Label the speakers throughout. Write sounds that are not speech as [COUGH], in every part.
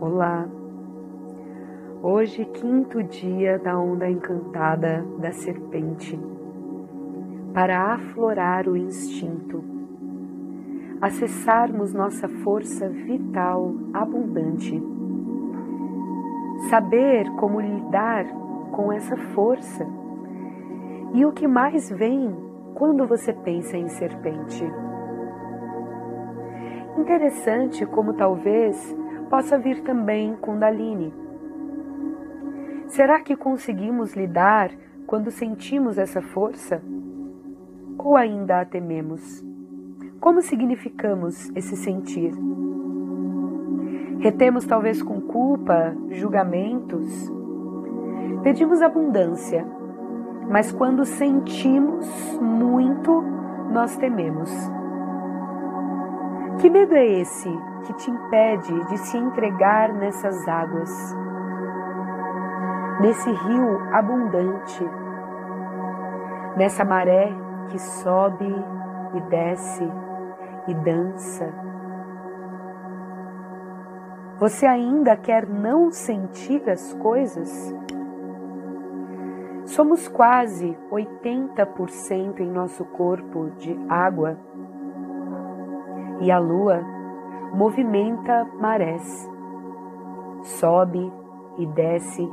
Speaker 1: Olá! Hoje, quinto dia da onda encantada da serpente, para aflorar o instinto, acessarmos nossa força vital abundante, saber como lidar com essa força e o que mais vem quando você pensa em serpente. Interessante como talvez possa vir também Kundalini. Será que conseguimos lidar quando sentimos essa força? Ou ainda a tememos? Como significamos esse sentir? Retemos talvez com culpa, julgamentos? Pedimos abundância, mas quando sentimos muito, nós tememos. Que medo é esse que te impede de se entregar nessas águas, nesse rio abundante, nessa maré que sobe e desce e dança? Você ainda quer não sentir as coisas? Somos quase 80% em nosso corpo de água e a lua movimenta marés, sobe e desce,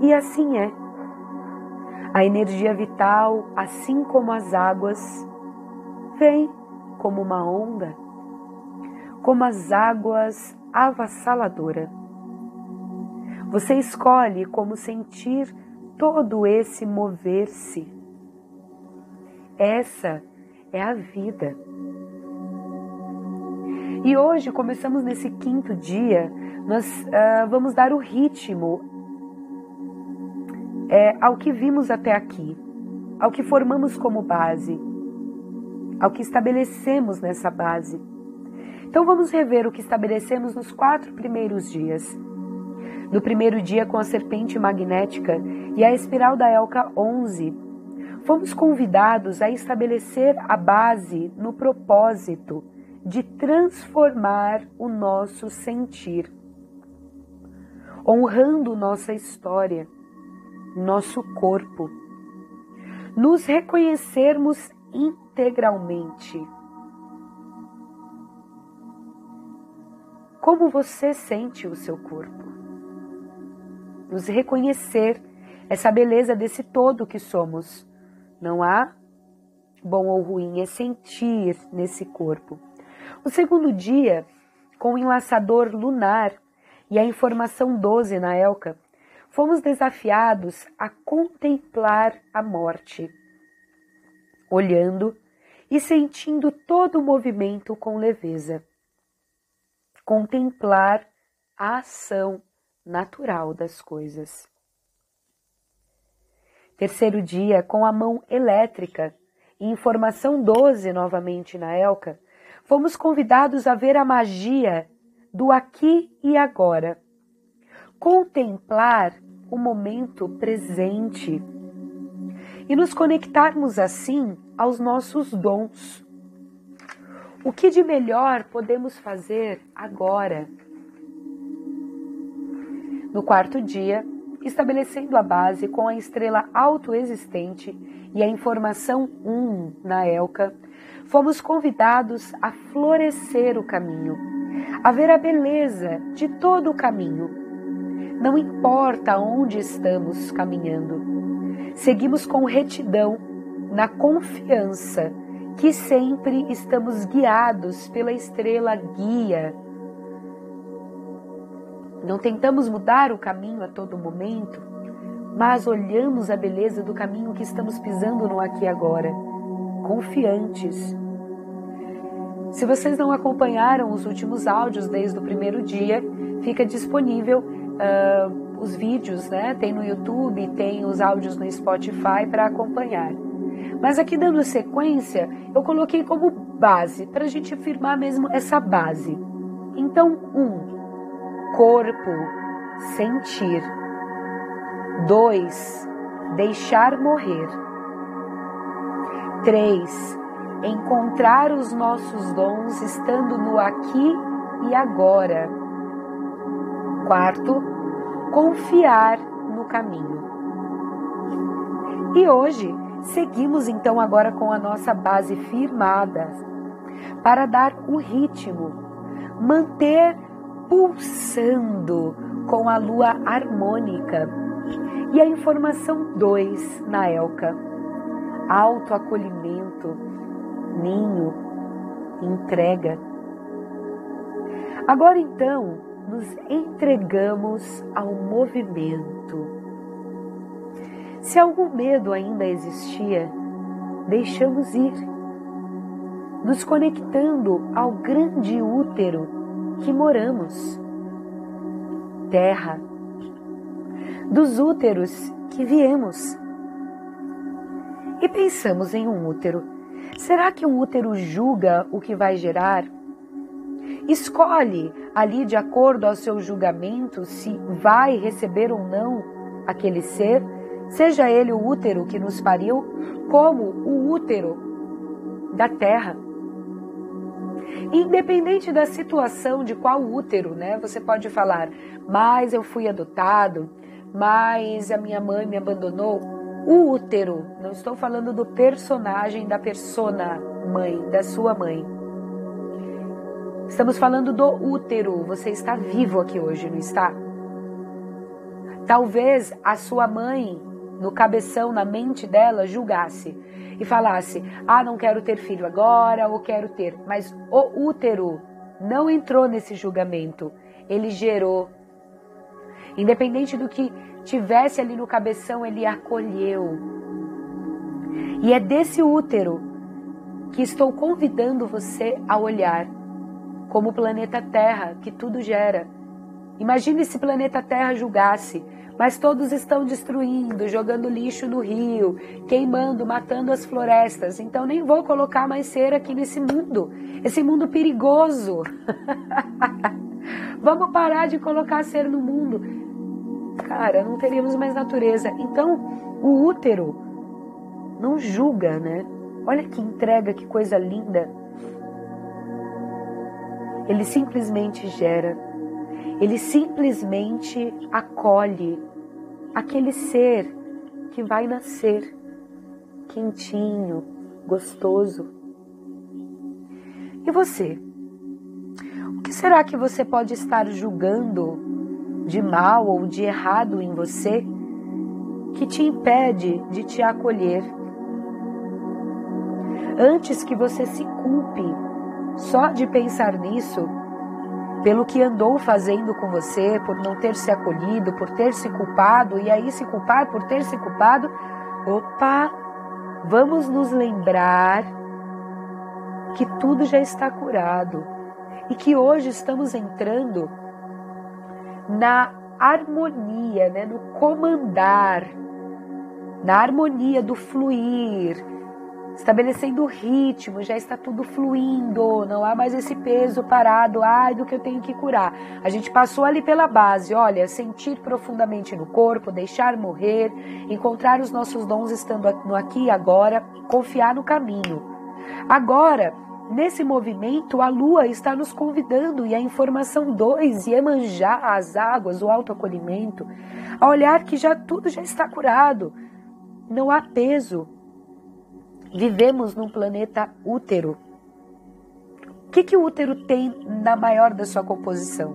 Speaker 1: e assim é. A energia vital, assim como as águas, vem como uma onda, como as águas avassaladora. Você escolhe como sentir todo esse mover-se. Essa é a vida. E hoje começamos nesse quinto dia, nós uh, vamos dar o ritmo é, ao que vimos até aqui, ao que formamos como base, ao que estabelecemos nessa base. Então vamos rever o que estabelecemos nos quatro primeiros dias. No primeiro dia, com a serpente magnética e a espiral da Elka 11, fomos convidados a estabelecer a base no propósito de transformar o nosso sentir, honrando nossa história, nosso corpo, nos reconhecermos integralmente. Como você sente o seu corpo? Nos reconhecer essa beleza desse todo que somos. Não há bom ou ruim, é sentir nesse corpo. O segundo dia, com o enlaçador lunar e a informação 12 na Elca, fomos desafiados a contemplar a morte, olhando e sentindo todo o movimento com leveza. Contemplar a ação natural das coisas. Terceiro dia, com a mão elétrica e informação 12 novamente na Elca, fomos convidados a ver a magia do aqui e agora, contemplar o momento presente e nos conectarmos assim aos nossos dons. O que de melhor podemos fazer agora? No quarto dia, estabelecendo a base com a estrela autoexistente e a informação 1 na Elca, fomos convidados a florescer o caminho, a ver a beleza de todo o caminho. Não importa onde estamos caminhando, seguimos com retidão, na confiança que sempre estamos guiados pela estrela guia. Não tentamos mudar o caminho a todo momento, mas olhamos a beleza do caminho que estamos pisando no aqui e agora confiantes. Se vocês não acompanharam os últimos áudios desde o primeiro dia, fica disponível uh, os vídeos, né? Tem no YouTube, tem os áudios no Spotify para acompanhar. Mas aqui dando sequência, eu coloquei como base, para a gente afirmar mesmo essa base. Então, um, corpo, sentir. Dois, deixar morrer. 3. Encontrar os nossos dons estando no aqui e agora. Quarto, confiar no caminho. E hoje seguimos então agora com a nossa base firmada para dar o ritmo, manter pulsando com a lua harmônica. E a informação 2 na Elka: autoacolhimento, ninho, entrega. Agora então, nos entregamos ao movimento. Se algum medo ainda existia, deixamos ir, nos conectando ao grande útero que moramos, terra, dos úteros que viemos. E pensamos em um útero. Será que um útero julga o que vai gerar? Escolhe ali de acordo ao seu julgamento se vai receber ou não aquele ser, seja ele o útero que nos pariu, como o útero da terra. Independente da situação de qual útero, né? Você pode falar, mas eu fui adotado, mas a minha mãe me abandonou. O útero, não estou falando do personagem da persona mãe, da sua mãe. Estamos falando do útero. Você está vivo aqui hoje, não está? Talvez a sua mãe, no cabeção, na mente dela, julgasse e falasse: Ah, não quero ter filho agora, ou quero ter. Mas o útero não entrou nesse julgamento. Ele gerou. Independente do que tivesse ali no cabeção, ele acolheu. E é desse útero que estou convidando você a olhar como o planeta Terra, que tudo gera. Imagine se planeta Terra julgasse, mas todos estão destruindo, jogando lixo no rio, queimando, matando as florestas. Então nem vou colocar mais ser aqui nesse mundo, esse mundo perigoso. [LAUGHS] Vamos parar de colocar ser no mundo. Cara, não teríamos mais natureza. Então, o útero não julga, né? Olha que entrega, que coisa linda. Ele simplesmente gera, ele simplesmente acolhe aquele ser que vai nascer quentinho, gostoso. E você? O que será que você pode estar julgando de mal ou de errado em você que te impede de te acolher? Antes que você se culpe só de pensar nisso, pelo que andou fazendo com você, por não ter se acolhido, por ter se culpado, e aí se culpar por ter se culpado, opa, vamos nos lembrar que tudo já está curado e que hoje estamos entrando na harmonia, né, no comandar, na harmonia do fluir, estabelecendo o ritmo, já está tudo fluindo, não há mais esse peso parado, ai, do que eu tenho que curar. A gente passou ali pela base, olha, sentir profundamente no corpo, deixar morrer, encontrar os nossos dons estando no aqui e agora, confiar no caminho. Agora, nesse movimento, a lua está nos convidando e a informação 2, Iemanjá, as águas, o autoacolhimento, a olhar que já tudo já está curado. Não há peso, Vivemos num planeta útero. O que, que o útero tem na maior da sua composição?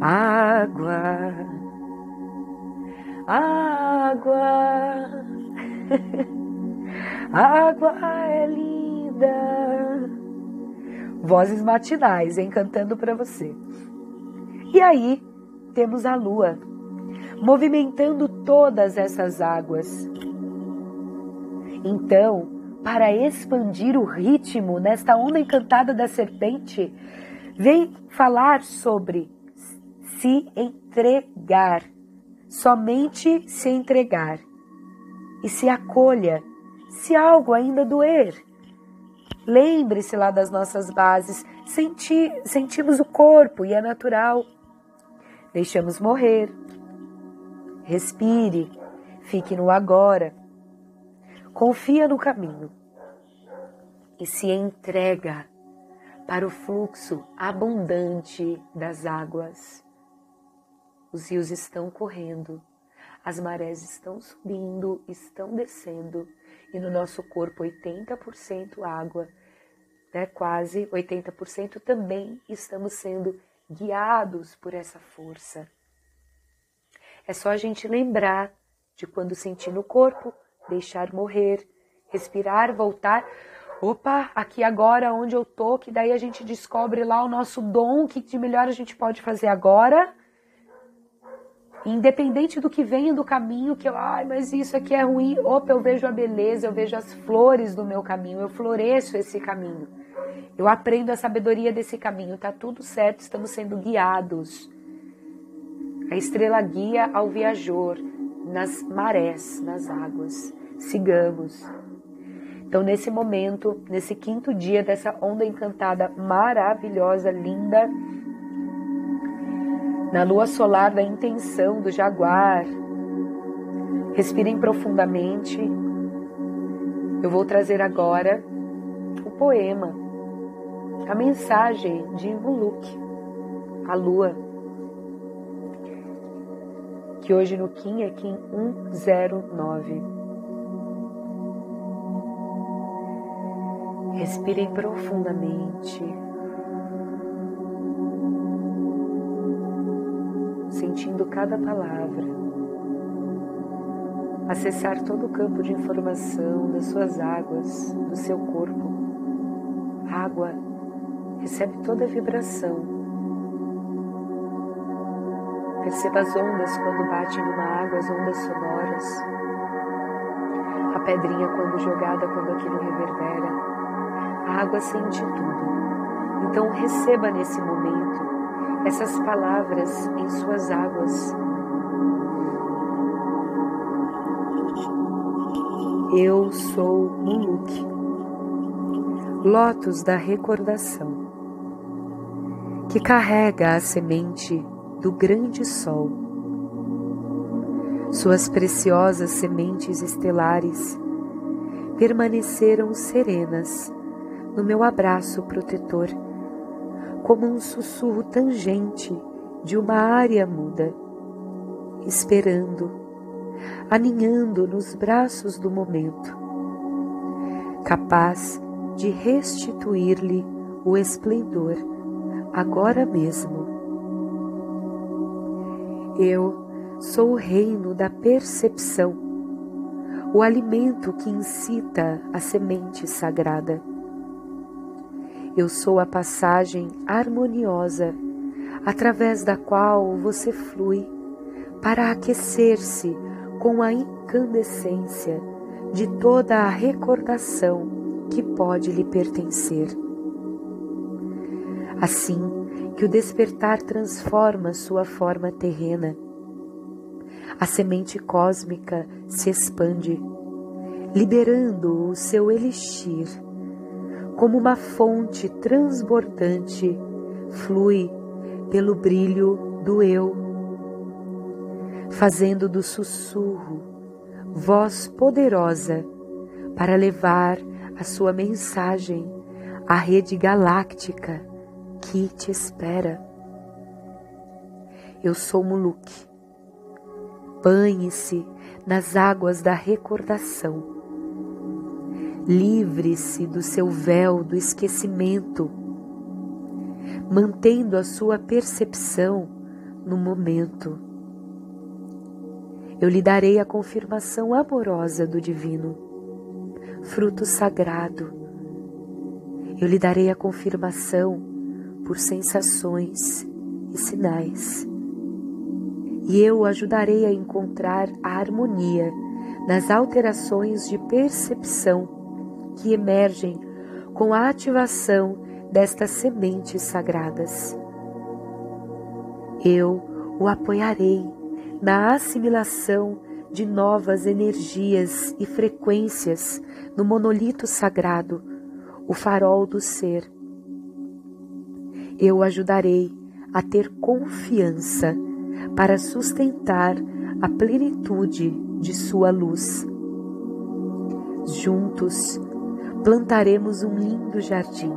Speaker 1: Água. Água. [LAUGHS] água é linda. Vozes matinais encantando para você. E aí temos a lua movimentando todas essas águas então, para expandir o ritmo nesta onda encantada da serpente, vem falar sobre se entregar, somente se entregar. E se acolha, se algo ainda doer. Lembre-se lá das nossas bases, senti, sentimos o corpo e é natural. Deixamos morrer. Respire, fique no agora confia no caminho e se entrega para o fluxo abundante das águas. Os rios estão correndo, as marés estão subindo, estão descendo, e no nosso corpo 80% água, né, quase 80% também estamos sendo guiados por essa força. É só a gente lembrar de quando sentir no corpo, deixar morrer, respirar, voltar. Opa, aqui agora onde eu tô, que daí a gente descobre lá o nosso dom, o que de melhor a gente pode fazer agora Independente do que venha do caminho, que eu, ai, mas isso aqui é ruim. Opa, eu vejo a beleza, eu vejo as flores do meu caminho, eu floresço esse caminho. Eu aprendo a sabedoria desse caminho, tá tudo certo, estamos sendo guiados. A estrela guia ao viajor nas marés, nas águas. Sigamos. Então, nesse momento, nesse quinto dia dessa onda encantada maravilhosa, linda, na lua solar da intenção do jaguar. Respirem profundamente. Eu vou trazer agora o poema, a mensagem de Muluk, a lua, que hoje no Kim é Kim 109. Respirem profundamente. Sentindo cada palavra, acessar todo o campo de informação das suas águas, do seu corpo. água recebe toda a vibração. Perceba as ondas quando batem numa água, as ondas sonoras. A pedrinha quando jogada, quando aquilo reverbera. A água sente tudo. Então receba nesse momento essas palavras em suas águas. Eu sou Muluk, lótus da recordação, que carrega a semente do grande sol. Suas preciosas sementes estelares permaneceram serenas no meu abraço protetor como um sussurro tangente de uma área muda, esperando, aninhando nos braços do momento, capaz de restituir-lhe o esplendor agora mesmo. Eu sou o reino da percepção, o alimento que incita a semente sagrada eu sou a passagem harmoniosa através da qual você flui para aquecer-se com a incandescência de toda a recordação que pode lhe pertencer. Assim que o despertar transforma sua forma terrena, a semente cósmica se expande, liberando o seu elixir como uma fonte transbordante, flui pelo brilho do eu, fazendo do sussurro voz poderosa para levar a sua mensagem à rede galáctica que te espera. Eu sou Muluk. Banhe-se nas águas da recordação Livre-se do seu véu do esquecimento, mantendo a sua percepção no momento. Eu lhe darei a confirmação amorosa do divino, fruto sagrado. Eu lhe darei a confirmação por sensações e sinais. E eu o ajudarei a encontrar a harmonia nas alterações de percepção que emergem com a ativação destas sementes sagradas. Eu o apoiarei na assimilação de novas energias e frequências no monolito sagrado, o farol do ser. Eu o ajudarei a ter confiança para sustentar a plenitude de sua luz. Juntos plantaremos um lindo jardim,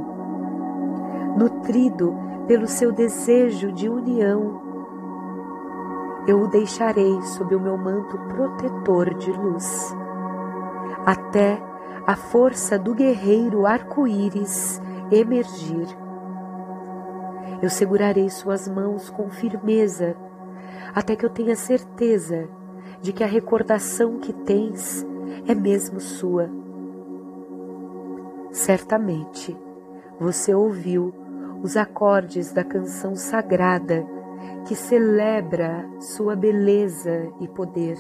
Speaker 1: nutrido pelo seu desejo de união. eu o deixarei sob o meu manto protetor de luz, até a força do guerreiro arco-íris emergir. Eu segurarei suas mãos com firmeza, até que eu tenha certeza de que a recordação que tens é mesmo sua. Certamente você ouviu os acordes da canção sagrada que celebra sua beleza e poder.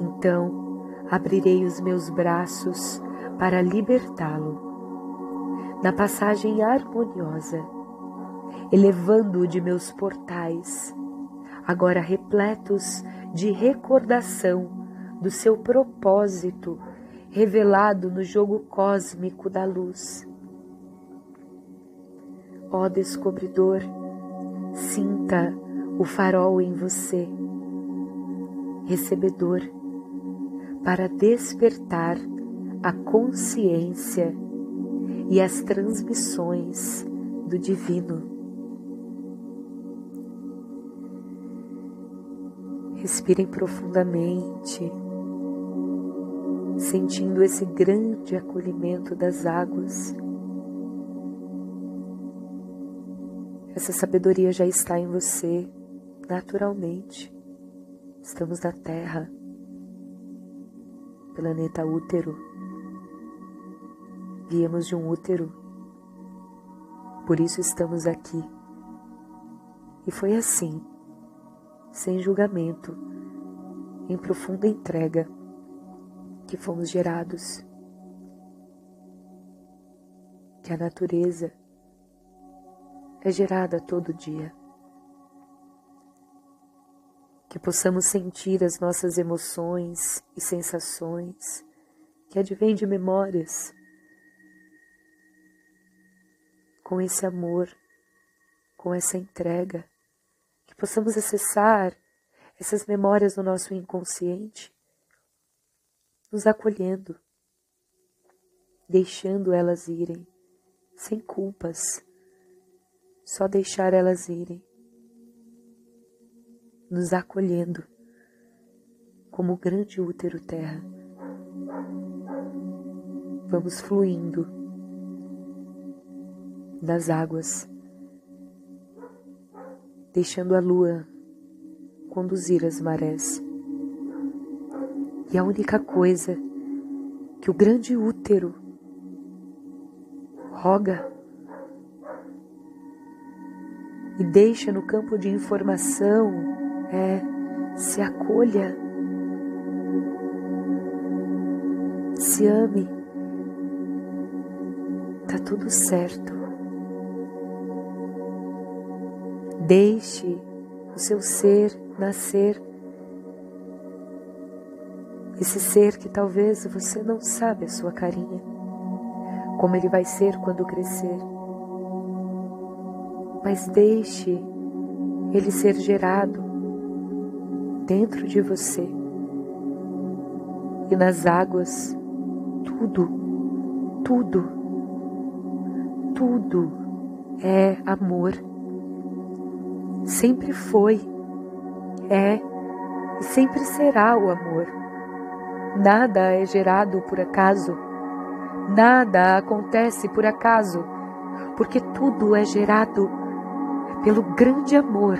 Speaker 1: Então abrirei os meus braços para libertá-lo. Na passagem harmoniosa, elevando-o de meus portais, agora repletos de recordação do seu propósito revelado no jogo cósmico da luz. Ó descobridor, sinta o farol em você, recebedor, para despertar a consciência e as transmissões do divino. Respirem profundamente, sentindo esse grande acolhimento das águas. Essa sabedoria já está em você naturalmente. Estamos na Terra, planeta útero. Viemos de um útero, por isso estamos aqui. E foi assim sem julgamento, em profunda entrega, que fomos gerados. Que a natureza é gerada todo dia. Que possamos sentir as nossas emoções e sensações que advêm de memórias com esse amor, com essa entrega que possamos acessar essas memórias do nosso inconsciente, nos acolhendo, deixando elas irem, sem culpas, só deixar elas irem, nos acolhendo como o grande útero terra. Vamos fluindo nas águas deixando a lua conduzir as marés. E a única coisa que o grande útero roga e deixa no campo de informação é se acolha, se ame, tá tudo certo. Deixe o seu ser nascer. Esse ser que talvez você não sabe a sua carinha, como ele vai ser quando crescer. Mas deixe ele ser gerado dentro de você. E nas águas, tudo, tudo, tudo é amor sempre foi, é e sempre será o amor. Nada é gerado por acaso, nada acontece por acaso, porque tudo é gerado pelo grande amor.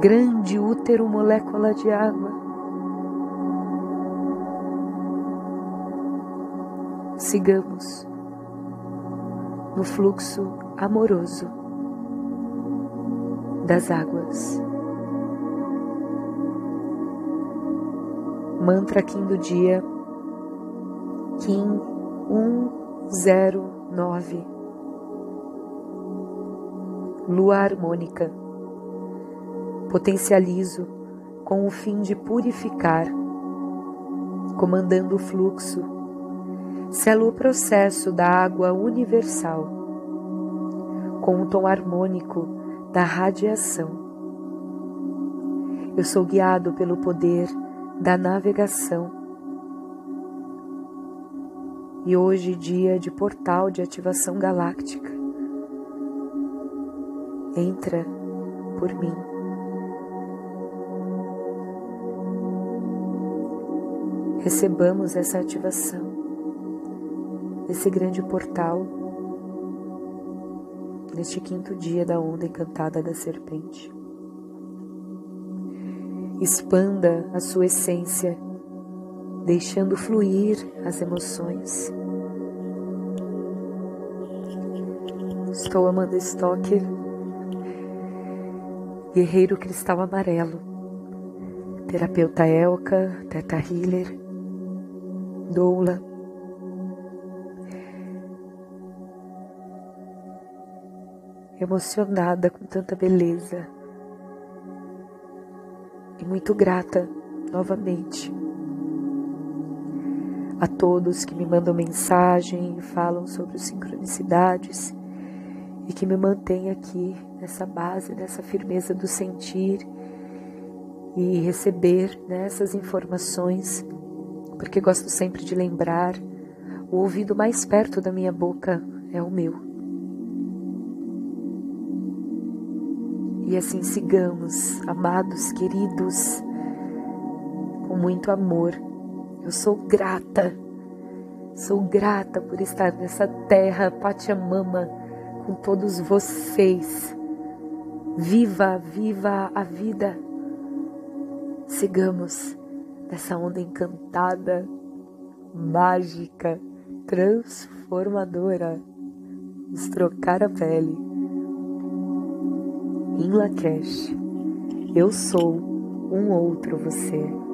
Speaker 1: Grande útero, molécula de água. Sigamos no fluxo amoroso das águas. Mantra Kim do dia Kim 109 Lua harmônica. Potencializo com o fim de purificar, comandando o fluxo. Selo o processo da água universal, com o tom harmônico da radiação. Eu sou guiado pelo poder da navegação. E hoje, dia de portal de ativação galáctica, entra por mim. Recebamos essa ativação, esse grande portal, neste quinto dia da onda encantada da serpente. Expanda a sua essência, deixando fluir as emoções. Estou Amanda Stocker, guerreiro cristal amarelo, terapeuta Elka, teta healer, doula. Emocionada com tanta beleza e muito grata novamente a todos que me mandam mensagem e falam sobre sincronicidades e que me mantém aqui nessa base, nessa firmeza do sentir e receber né, essas informações, porque gosto sempre de lembrar: o ouvido mais perto da minha boca é o meu. E assim sigamos, amados, queridos, com muito amor. Eu sou grata, sou grata por estar nessa terra, Pachamama, com todos vocês. Viva, viva a vida. Sigamos nessa onda encantada, mágica, transformadora. Nos trocar a pele. Lakesh, eu sou um outro você.